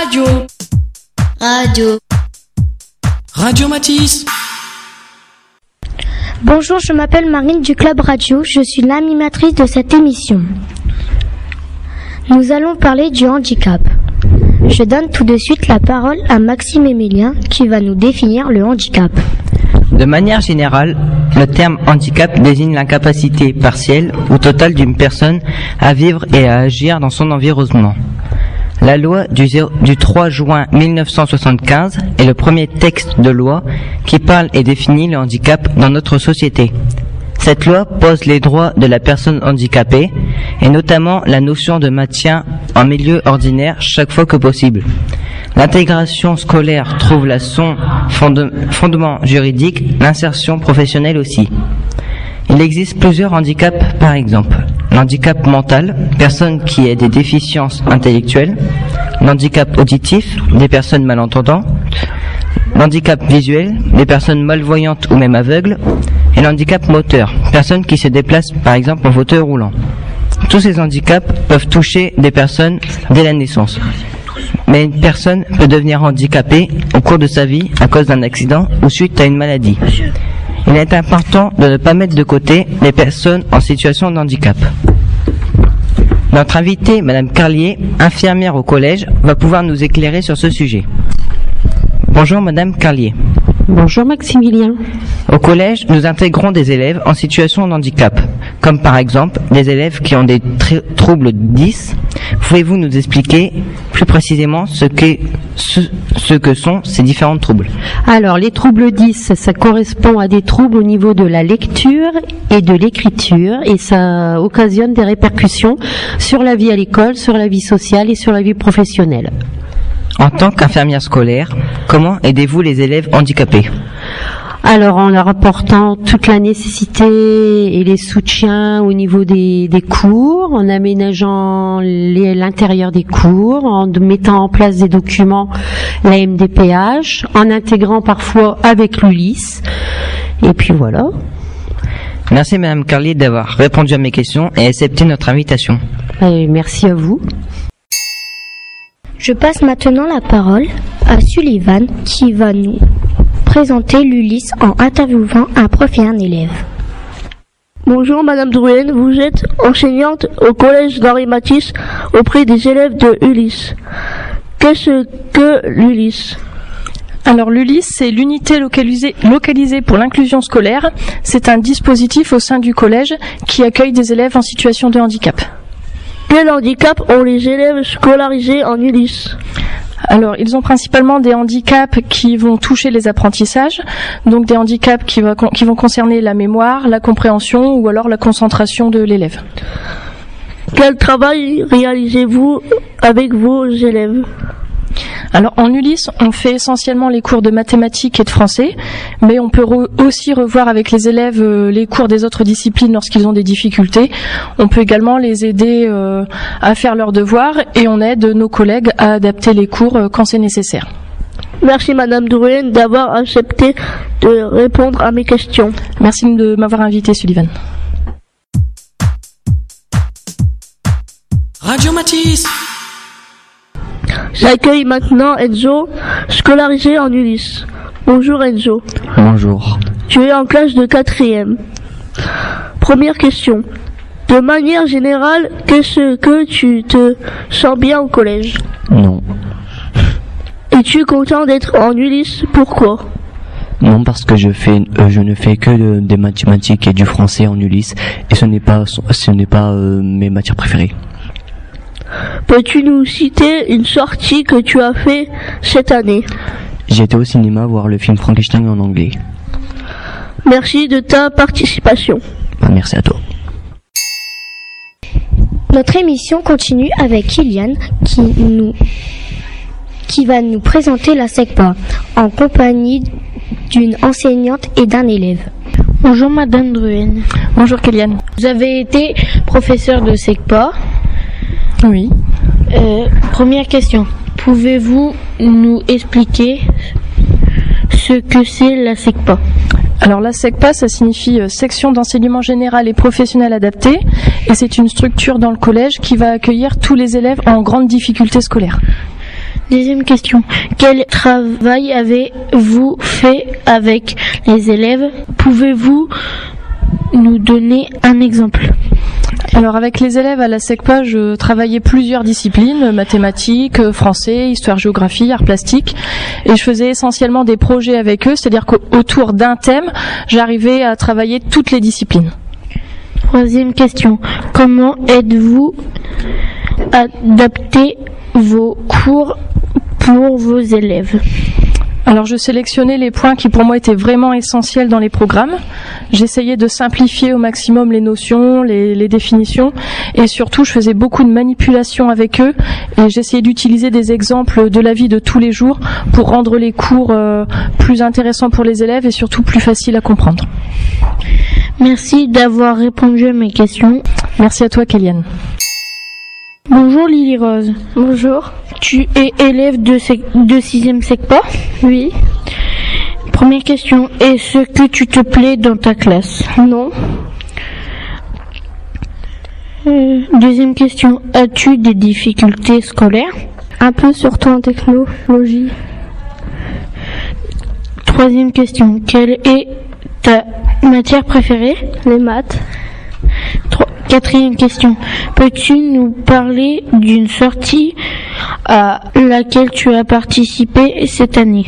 Radio. Radio. Radio Matisse. Bonjour, je m'appelle Marine du Club Radio. Je suis l'animatrice de cette émission. Nous allons parler du handicap. Je donne tout de suite la parole à Maxime Emilien qui va nous définir le handicap. De manière générale, le terme handicap désigne l'incapacité partielle ou totale d'une personne à vivre et à agir dans son environnement. La loi du, 0 du 3 juin 1975 est le premier texte de loi qui parle et définit le handicap dans notre société. Cette loi pose les droits de la personne handicapée et notamment la notion de maintien en milieu ordinaire chaque fois que possible. L'intégration scolaire trouve là son fonde- fondement juridique, l'insertion professionnelle aussi. Il existe plusieurs handicaps par exemple. L'handicap mental, personne qui a des déficiences intellectuelles. L'handicap auditif, des personnes malentendantes. L'handicap visuel, des personnes malvoyantes ou même aveugles. Et l'handicap moteur, personnes qui se déplacent par exemple en fauteuil roulant. Tous ces handicaps peuvent toucher des personnes dès la naissance. Mais une personne peut devenir handicapée au cours de sa vie à cause d'un accident ou suite à une maladie. Il est important de ne pas mettre de côté les personnes en situation de handicap. Notre invitée, Madame Carlier, infirmière au collège, va pouvoir nous éclairer sur ce sujet. Bonjour Madame Carlier. Bonjour Maximilien. Au collège, nous intégrons des élèves en situation de handicap, comme par exemple des élèves qui ont des tr- troubles 10. Pouvez-vous nous expliquer plus précisément ce, qu'est- ce, ce que sont ces différents troubles? Alors, les troubles 10, ça correspond à des troubles au niveau de la lecture et de l'écriture et ça occasionne des répercussions sur la vie à l'école, sur la vie sociale et sur la vie professionnelle. En tant qu'infirmière scolaire, comment aidez-vous les élèves handicapés? Alors, en leur apportant toute la nécessité et les soutiens au niveau des, des cours, en aménageant l'intérieur des cours, en mettant en place des documents, la MDPH, en intégrant parfois avec l'ULIS. Et puis voilà. Merci Madame Carlier d'avoir répondu à mes questions et accepté notre invitation. Et merci à vous. Je passe maintenant la parole à Sullivan qui va nous présenter l'Ulysse en interviewant un prof et un élève. Bonjour Madame Drouin, vous êtes enseignante au collège d'Henri Matisse auprès des élèves de Ulysse. Qu'est-ce que l'Ulysse? Alors l'ULIS, c'est l'unité localisée, localisée pour l'inclusion scolaire. C'est un dispositif au sein du collège qui accueille des élèves en situation de handicap. Quel handicap ont les élèves scolarisés en Ulysse? Alors ils ont principalement des handicaps qui vont toucher les apprentissages, donc des handicaps qui, vont concerner la mémoire, la compréhension ou alors la concentration de l'élève. Quel travail réalisez-vous avec vos élèves? Alors en Ulysse, on fait essentiellement les cours de mathématiques et de français, mais on peut re- aussi revoir avec les élèves euh, les cours des autres disciplines lorsqu'ils ont des difficultés. On peut également les aider euh, à faire leurs devoirs et on aide nos collègues à adapter les cours euh, quand c'est nécessaire. Merci Madame Drouin d'avoir accepté de répondre à mes questions. Merci de m'avoir invité, Sullivan. Radio Matisse. J'accueille maintenant Enzo, scolarisé en Ulysse. Bonjour Enzo. Bonjour. Tu es en classe de quatrième. Première question. De manière générale, qu'est-ce que tu te sens bien au collège Non. Es-tu content d'être en Ulysse? Pourquoi? Non, parce que je fais, euh, je ne fais que de- des mathématiques et du français en Ulysse, et ce n'est pas, ce n'est pas euh, mes matières préférées. Peux-tu nous citer une sortie que tu as fait cette année? J'ai été au cinéma voir le film Frankenstein en anglais. Merci de ta participation. Bah, merci à toi. Notre émission continue avec Kylian qui nous qui va nous présenter la SECPA en compagnie d'une enseignante et d'un élève. Bonjour Madame Druen. Bonjour Kéliane. Vous avez été professeur de SECPA. Oui. Euh, première question. Pouvez-vous nous expliquer ce que c'est la SECPA? Alors la SECPA, ça signifie euh, section d'enseignement général et professionnel adapté, et c'est une structure dans le collège qui va accueillir tous les élèves en grande difficulté scolaire. Deuxième question. Quel travail avez-vous fait avec les élèves? Pouvez-vous nous donner un exemple? Alors avec les élèves à la SECPA, je travaillais plusieurs disciplines, mathématiques, français, histoire, géographie, arts plastiques, et je faisais essentiellement des projets avec eux, c'est-à-dire qu'autour d'un thème, j'arrivais à travailler toutes les disciplines. Troisième question. Comment êtes-vous adapté vos cours pour vos élèves? Alors je sélectionnais les points qui pour moi étaient vraiment essentiels dans les programmes. J'essayais de simplifier au maximum les notions, les, définitions et surtout je faisais beaucoup de manipulations avec eux et j'essayais d'utiliser des exemples de la vie de tous les jours pour rendre les cours euh, plus intéressants pour les élèves et surtout plus faciles à comprendre. Merci d'avoir répondu à mes questions. Merci à toi Kéliane. Bonjour Lily Rose. Bonjour. Tu es élève de, de 6e SECPA Oui. Première question, est-ce que tu te plais dans ta classe? Non. Euh, deuxième question, as-tu des difficultés scolaires? Un peu surtout en technologie. Troisième question, quelle est ta matière préférée? Les maths. Quatrième question. Peux-tu nous parler d'une sortie à laquelle tu as participé cette année?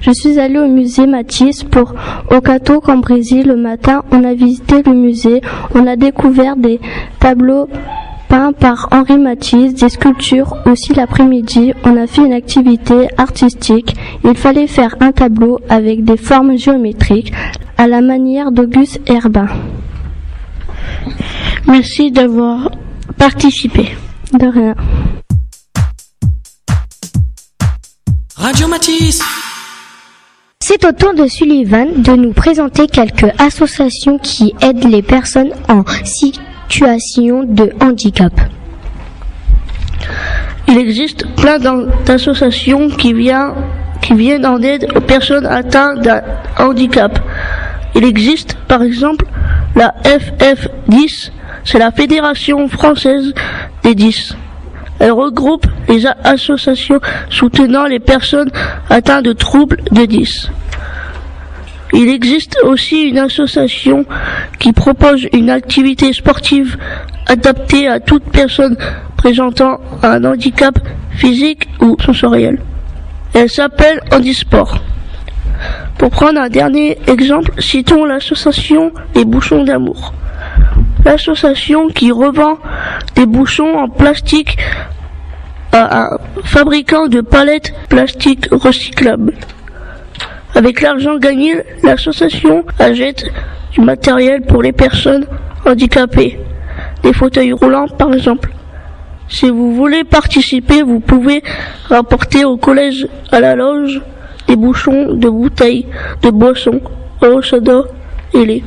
Je suis allée au musée Matisse pour Okato Brésil. Le matin, on a visité le musée. On a découvert des tableaux peints par Henri Matisse, des sculptures. Aussi l'après-midi, on a fait une activité artistique. Il fallait faire un tableau avec des formes géométriques à la manière d'Auguste Herbin. Merci d'avoir participé. De rien. Radio Matisse. C'est au tour de Sullivan de nous présenter quelques associations qui aident les personnes en situation de handicap. Il existe plein d'associations qui, qui viennent en aide aux personnes atteintes d'un handicap. Il existe par exemple la FF10, c'est la Fédération française des 10. Elle regroupe les associations soutenant les personnes atteintes de troubles de 10. Il existe aussi une association qui propose une activité sportive adaptée à toute personne présentant un handicap physique ou sensoriel. Elle s'appelle Handisport. Pour prendre un dernier exemple, citons l'association Les Bouchons d'amour. L'association qui revend des bouchons en plastique à un fabricant de palettes plastiques recyclables. Avec l'argent gagné, l'association achète du matériel pour les personnes handicapées, des fauteuils roulants par exemple. Si vous voulez participer, vous pouvez rapporter au collège à la loge des bouchons de bouteilles de boissons, au soda et lait.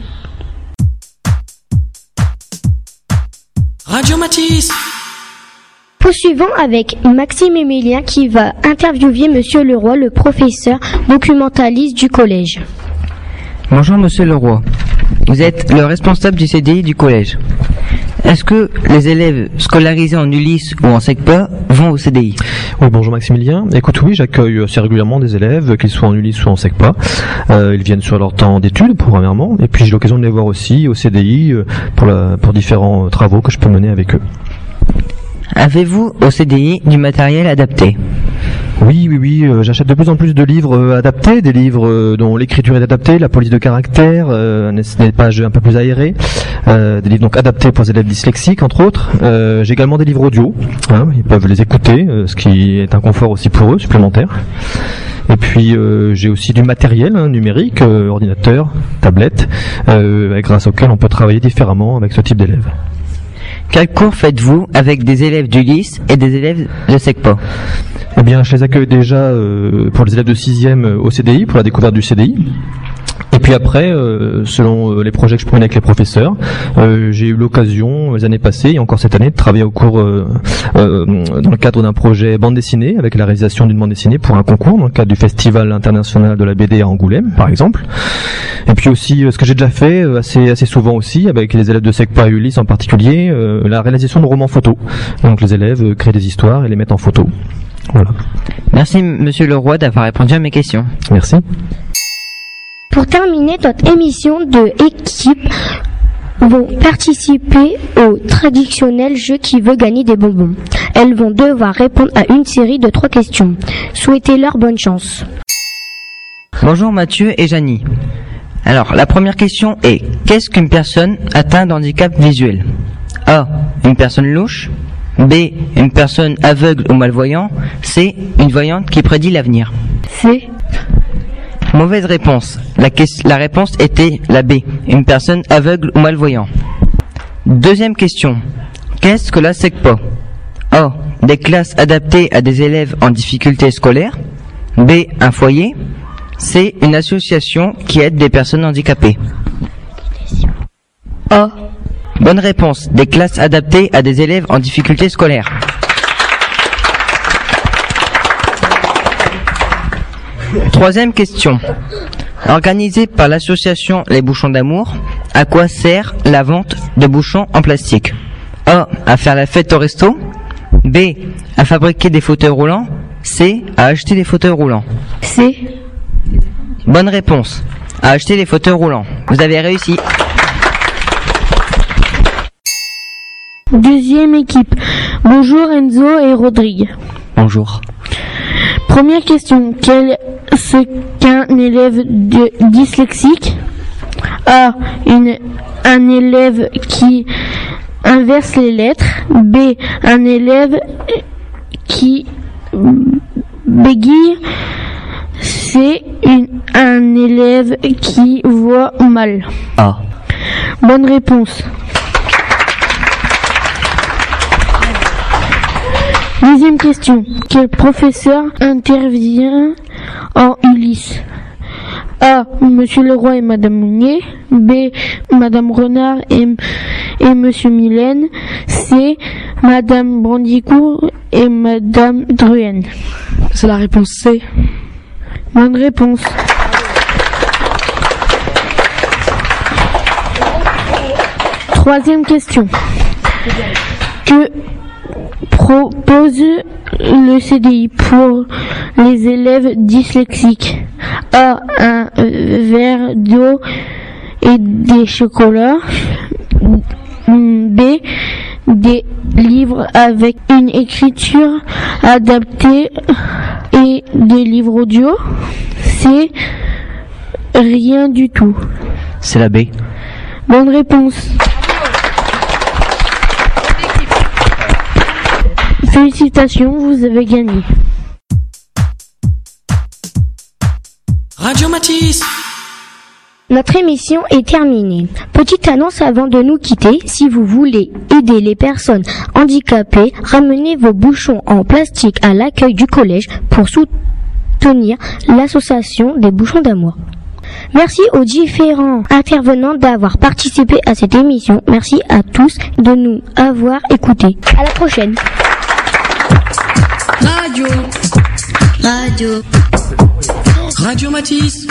Radio Matisse. Poursuivons avec Maxime Emilien qui va interviewer Monsieur Leroy, le professeur documentaliste du collège. Bonjour Monsieur Leroy. Vous êtes le responsable du CDI du collège. Est-ce que les élèves scolarisés en Ulysse ou en SECPA vont au CDI Oui, bonjour Maximilien. Écoute, oui, j'accueille assez régulièrement des élèves, qu'ils soient en Ulysse ou en SECPA. Euh, ils viennent sur leur temps d'études, premièrement, et puis j'ai l'occasion de les voir aussi au CDI euh, pour, pour différents travaux que je peux mener avec eux. Avez-vous au CDI du matériel adapté? Oui, oui, oui. Euh, j'achète de plus en plus de livres euh, adaptés, des livres euh, dont l'écriture est adaptée, la police de caractère, des pages un peu plus aérées, des livres donc adaptés pour les élèves dyslexiques, entre autres. J'ai également des livres audio. Hein, ils peuvent les écouter, ce qui est un confort aussi pour eux, supplémentaire. Et puis j'ai aussi du matériel hein, numérique, ordinateur, tablette, grâce auquel on peut travailler différemment avec ce type d'élèves. Quel cours faites-vous avec des élèves du LIS et des élèves de SECPA Eh bien, je les accueille déjà euh, pour les élèves de 6e euh, au CDI, pour la découverte du CDI. Et puis après, euh, selon les projets que je prenais avec les professeurs, j'ai eu l'occasion les années passées et encore cette année de travailler au cours dans le cadre d'un projet bande dessinée avec la réalisation d'une bande dessinée pour un concours dans le cadre du Festival international de la BD à Angoulême, par exemple. Et puis aussi, ce que j'ai déjà fait assez assez souvent aussi avec les élèves de SECPA et Ulysse en particulier, la réalisation de romans photos. Donc les élèves créent des histoires et les mettent en photo. Voilà. Merci Monsieur Leroy d'avoir répondu à mes questions. Merci. Pour terminer, notre émission de équipe vont participer au traditionnel jeu qui veut gagner des bonbons. Elles vont devoir répondre à une série de trois questions. Souhaitez-leur bonne chance. Bonjour Mathieu et Janie. Alors, la première question est qu'est-ce qu'une personne atteinte d'handicap visuel? A. Une personne louche. B. Une personne aveugle ou malvoyant. C. Une voyante qui prédit l'avenir. C. Mauvaise réponse. La, réponse était la B. Une personne aveugle ou malvoyant. Deuxième question. Qu'est-ce que la SECPA A. Des classes adaptées à des élèves en difficulté scolaire. B. Un foyer. C. Une association qui aide des personnes handicapées. A. Bonne réponse. Des classes adaptées à des élèves en difficulté scolaire. Troisième question. Organisée par l'association Les Bouchons d'Amour, à quoi sert la vente de bouchons en plastique? A. À faire la fête au resto. B. À fabriquer des fauteuils roulants. C. À acheter des fauteuils roulants. C. Bonne réponse. À acheter des fauteuils roulants. Vous avez réussi. Deuxième équipe. Bonjour Enzo et Rodrigue. Bonjour. Première question. Qu'est-ce qu'un élève de- dyslexique? A. Une, un élève qui inverse les lettres. B. Un élève qui bégaye. C. Une, un élève qui voit mal. A. Bonne réponse. Deuxième question. Quel professeur intervient en Ulysse? A. Monsieur Leroy et Madame Mounier. B. Madame Renard et, et Monsieur Mylène. C. Madame Brandicourt et Madame Druenne. C'est la réponse C. Bonne réponse. Troisième question. Que propose le CDI pour les élèves dyslexiques A. Un euh, verre d'eau et des chocolats. B. Des livres avec une écriture adaptée et des livres audio. C. Rien du tout. C'est la B. Bonne réponse. Félicitations, vous avez gagné. Radio Matisse Notre émission est terminée. Petite annonce avant de nous quitter. Si vous voulez aider les personnes handicapées, ramenez vos bouchons en plastique à l'accueil du collège pour soutenir l'association des bouchons d'amour. Merci aux différents intervenants d'avoir participé à cette émission. Merci à tous de nous avoir écoutés. À la prochaine. Radio Radio. Radio Matisse